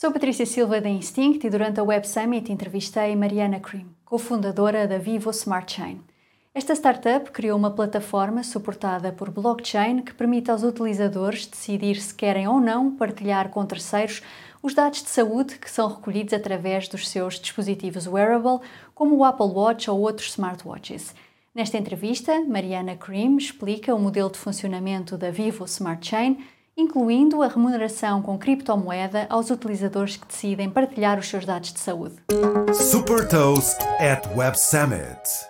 Sou Patrícia Silva da Instinct e durante a Web Summit entrevistei Mariana Cream, cofundadora da Vivo Smart Chain. Esta startup criou uma plataforma suportada por blockchain que permite aos utilizadores decidir se querem ou não partilhar com terceiros os dados de saúde que são recolhidos através dos seus dispositivos wearable, como o Apple Watch ou outros smartwatches. Nesta entrevista, Mariana Cream explica o modelo de funcionamento da Vivo Smart Chain incluindo a remuneração com criptomoeda aos utilizadores que decidem partilhar os seus dados de saúde. Super Toast at Web Summit.